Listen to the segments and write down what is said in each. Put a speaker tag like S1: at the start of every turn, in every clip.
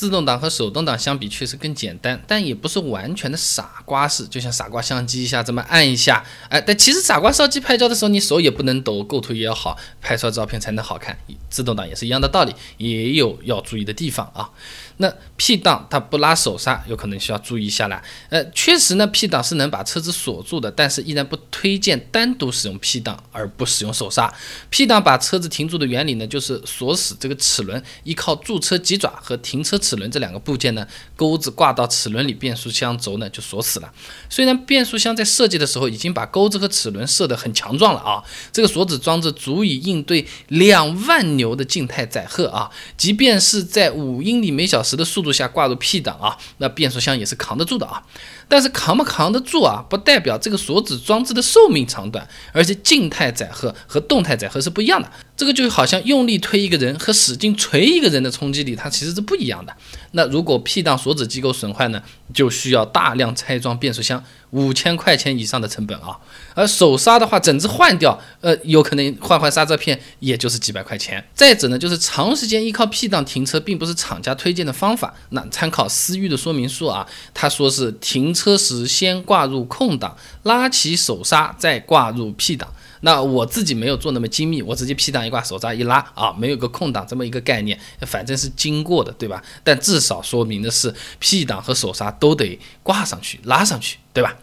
S1: 自动挡和手动挡相比确实更简单，但也不是完全的傻瓜式，就像傻瓜相机一下这么按一下，哎，但其实傻瓜相机拍照的时候，你手也不能抖，构图也要好，拍出来照片才能好看。自动挡也是一样的道理，也有要注意的地方啊。那 P 档它不拉手刹，有可能需要注意一下啦。呃，确实呢，P 档是能把车子锁住的，但是依然不推荐单独使用 P 档而不使用手刹。P 档把车子停住的原理呢，就是锁死这个齿轮，依靠驻车棘爪和停车齿轮这两个部件呢，钩子挂到齿轮里，变速箱轴呢就锁死了。虽然变速箱在设计的时候已经把钩子和齿轮设得很强壮了啊，这个锁止装置足以应对两万牛的静态载荷啊，即便是在五英里每小时。时的速度下挂入 P 档啊，那变速箱也是扛得住的啊。但是扛不扛得住啊，不代表这个锁止装置的寿命长短，而且静态载荷和动态载荷是不一样的。这个就好像用力推一个人和使劲锤一个人的冲击力，它其实是不一样的。那如果 P 档锁止机构损坏呢，就需要大量拆装变速箱，五千块钱以上的成本啊。而手刹的话，整只换掉，呃，有可能换换刹车片，也就是几百块钱。再者呢，就是长时间依靠 P 档停车，并不是厂家推荐的方法。那参考思域的说明书啊，他说是停车时先挂入空档，拉起手刹，再挂入 P 档。那我自己没有做那么精密，我直接 P 档一挂，手刹一拉啊，没有个空档这么一个概念，反正是经过的，对吧？但至少说明的是 P 档和手刹都得挂上去、拉上去，对吧？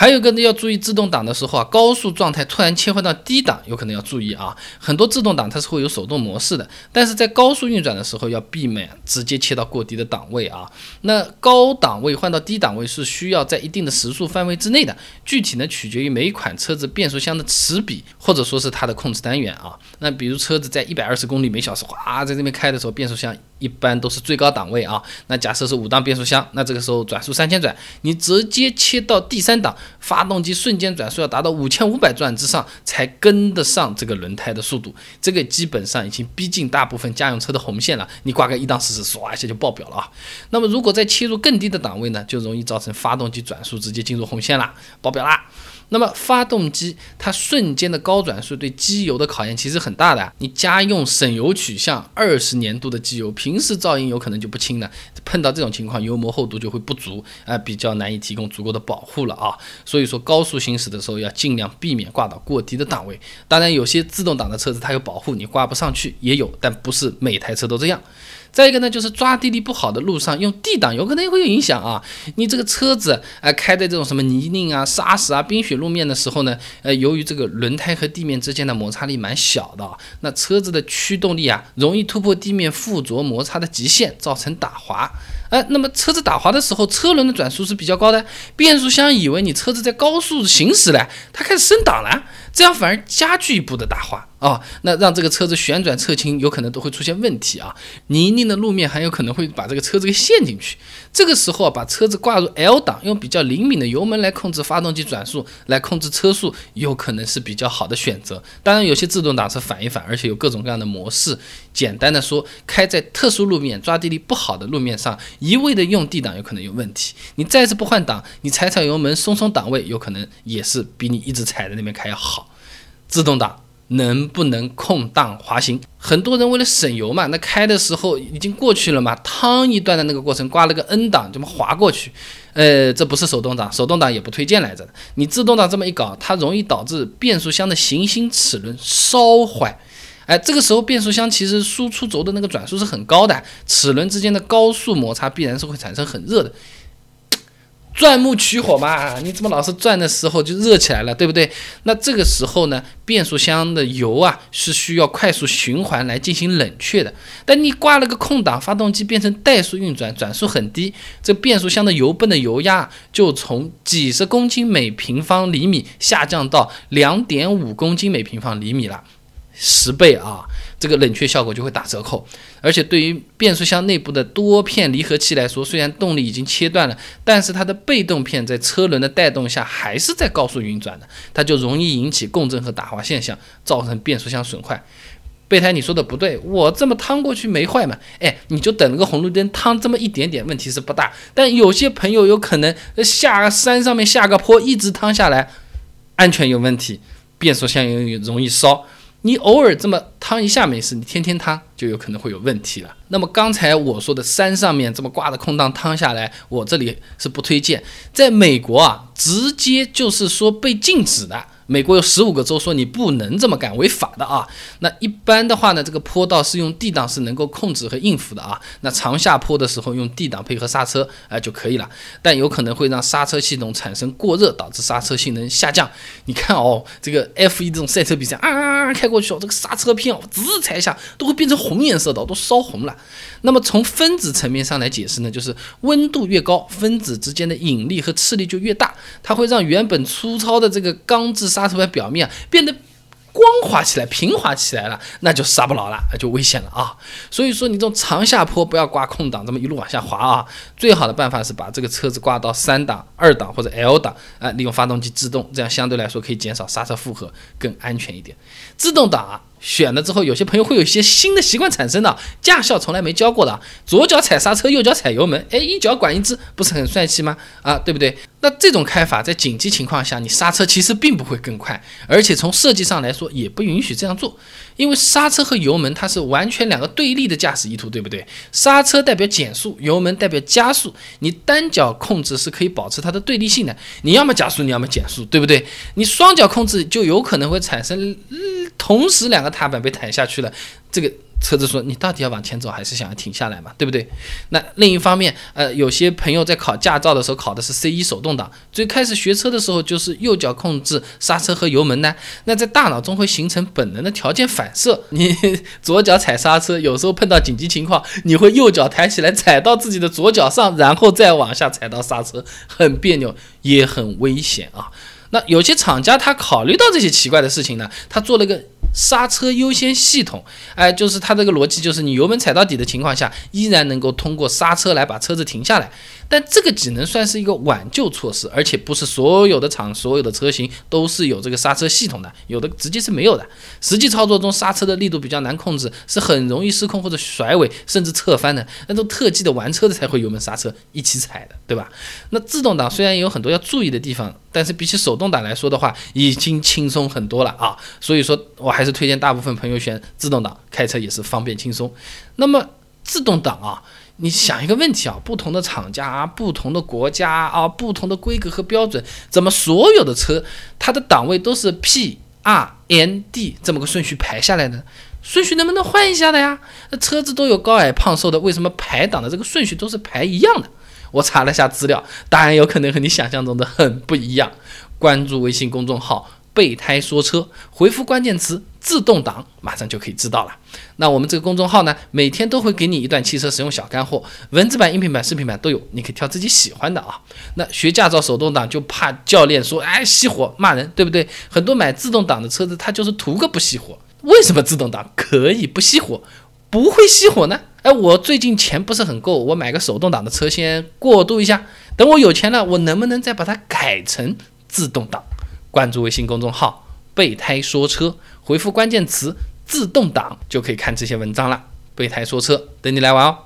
S1: 还有一个呢，要注意自动挡的时候啊，高速状态突然切换到低档，有可能要注意啊。很多自动挡它是会有手动模式的，但是在高速运转的时候要避免直接切到过低的档位啊。那高档位换到低档位是需要在一定的时速范围之内的，具体呢取决于每款车子变速箱的齿比或者说是它的控制单元啊。那比如车子在一百二十公里每小时哗在这边开的时候，变速箱。一般都是最高档位啊，那假设是五档变速箱，那这个时候转速三千转，你直接切到第三档，发动机瞬间转速要达到五千五百转之上才跟得上这个轮胎的速度，这个基本上已经逼近大部分家用车的红线了。你挂个一档试试，唰一下就爆表了啊。那么如果再切入更低的档位呢，就容易造成发动机转速直接进入红线了，爆表啦。那么发动机它瞬间的高转速对机油的考验其实很大的。你家用省油取向二十年度的机油，平时噪音有可能就不轻了。碰到这种情况，油膜厚度就会不足，啊，比较难以提供足够的保护了啊。所以说高速行驶的时候要尽量避免挂到过低的档位。当然有些自动挡的车子它有保护，你挂不上去也有，但不是每台车都这样。再一个呢，就是抓地力不好的路上用 D 档，有可能也会有影响啊。你这个车子啊，开在这种什么泥泞啊、沙石啊、冰雪路面的时候呢，呃，由于这个轮胎和地面之间的摩擦力蛮小的，那车子的驱动力啊，容易突破地面附着摩擦的极限，造成打滑。哎，那么车子打滑的时候，车轮的转速是比较高的，变速箱以为你车子在高速行驶了，它开始升档了，这样反而加剧一步的打滑啊，那让这个车子旋转侧倾有可能都会出现问题啊，泥泞的路面还有可能会把这个车子给陷进去。这个时候，把车子挂入 L 档，用比较灵敏的油门来控制发动机转速，来控制车速，有可能是比较好的选择。当然，有些自动挡是反一反，而且有各种各样的模式。简单的说，开在特殊路面、抓地力不好的路面上。一味的用 D 档有可能有问题，你再次不换挡，你踩踩油门松松档位，有可能也是比你一直踩在那边开要好。自动挡能不能空档滑行？很多人为了省油嘛，那开的时候已经过去了嘛，趟一段的那个过程挂了个 N 档，这么滑过去，呃，这不是手动挡，手动挡也不推荐来着。你自动挡这么一搞，它容易导致变速箱的行星齿轮烧坏。哎，这个时候变速箱其实输出轴的那个转速是很高的，齿轮之间的高速摩擦必然是会产生很热的，钻木取火嘛，你怎么老是转的时候就热起来了，对不对？那这个时候呢，变速箱的油啊是需要快速循环来进行冷却的，但你挂了个空档，发动机变成怠速运转，转速很低，这变速箱的油泵的油压就从几十公斤每平方厘米下降到两点五公斤每平方厘米了。十倍啊，这个冷却效果就会打折扣。而且对于变速箱内部的多片离合器来说，虽然动力已经切断了，但是它的被动片在车轮的带动下还是在高速运转的，它就容易引起共振和打滑现象，造成变速箱损坏。备胎，你说的不对，我这么趟过去没坏嘛？哎，你就等了个红绿灯，趟这么一点点，问题是不大。但有些朋友有可能下山上面下个坡，一直趟下来，安全有问题，变速箱容易容易烧。你偶尔这么趟一下没事，你天天趟就有可能会有问题了。那么刚才我说的山上面这么挂的空档趟下来，我这里是不推荐。在美国啊，直接就是说被禁止的。美国有十五个州说你不能这么干，违法的啊。那一般的话呢，这个坡道是用 D 档是能够控制和应付的啊。那长下坡的时候用 D 档配合刹车啊就可以了，但有可能会让刹车系统产生过热，导致刹车性能下降。你看哦，这个 F1 这种赛车比赛啊开过去哦，这个刹车片哦滋踩一下都会变成红颜色的，都烧红了。那么从分子层面上来解释呢，就是温度越高，分子之间的引力和斥力就越大，它会让原本粗糙的这个钢制刹车盘表面变得光滑起来、平滑起来了，那就刹不牢了，那就危险了啊！所以说你这种长下坡不要挂空档，这么一路往下滑啊。最好的办法是把这个车子挂到三档、二档或者 L 档啊，利用发动机制动，这样相对来说可以减少刹车负荷，更安全一点。自动挡啊。选了之后，有些朋友会有一些新的习惯产生的，驾校从来没教过的，左脚踩刹车，右脚踩油门，哎，一脚管一支，不是很帅气吗？啊，对不对？那这种开法在紧急情况下，你刹车其实并不会更快，而且从设计上来说也不允许这样做，因为刹车和油门它是完全两个对立的驾驶意图，对不对？刹车代表减速，油门代表加速，你单脚控制是可以保持它的对立性的，你要么加速，你要么减速，对不对？你双脚控制就有可能会产生。同时，两个踏板被弹下去了，这个车子说：“你到底要往前走，还是想要停下来嘛？对不对？”那另一方面，呃，有些朋友在考驾照的时候考的是 C 一手动挡，最开始学车的时候就是右脚控制刹车和油门呢。那在大脑中会形成本能的条件反射，你左脚踩刹车，有时候碰到紧急情况，你会右脚抬起来踩到自己的左脚上，然后再往下踩到刹车，很别扭，也很危险啊。那有些厂家他考虑到这些奇怪的事情呢，他做了个。刹车优先系统，哎，就是它这个逻辑，就是你油门踩到底的情况下，依然能够通过刹车来把车子停下来。但这个只能算是一个挽救措施，而且不是所有的厂、所有的车型都是有这个刹车系统的，有的直接是没有的。实际操作中，刹车的力度比较难控制，是很容易失控或者甩尾，甚至侧翻的。那种特技的玩车的才会油门刹车一起踩的，对吧？那自动挡虽然有很多要注意的地方，但是比起手动挡来说的话，已经轻松很多了啊。所以说我还是推荐大部分朋友选自动挡，开车也是方便轻松。那么自动挡啊。你想一个问题啊，不同的厂家、不同的国家啊、不同的规格和标准，怎么所有的车它的档位都是 P R N D 这么个顺序排下来的？顺序能不能换一下的呀？那车子都有高矮胖瘦的，为什么排档的这个顺序都是排一样的？我查了下资料，答案有可能和你想象中的很不一样。关注微信公众号。备胎说车，回复关键词“自动挡”，马上就可以知道了。那我们这个公众号呢，每天都会给你一段汽车使用小干货，文字版、音频版、视频版都有，你可以挑自己喜欢的啊。那学驾照手动挡就怕教练说，哎，熄火骂人，对不对？很多买自动挡的车子，他就是图个不熄火。为什么自动挡可以不熄火，不会熄火呢？哎，我最近钱不是很够，我买个手动挡的车先过渡一下，等我有钱了，我能不能再把它改成自动挡？关注微信公众号“备胎说车”，回复关键词“自动挡”就可以看这些文章了。备胎说车，等你来玩哦。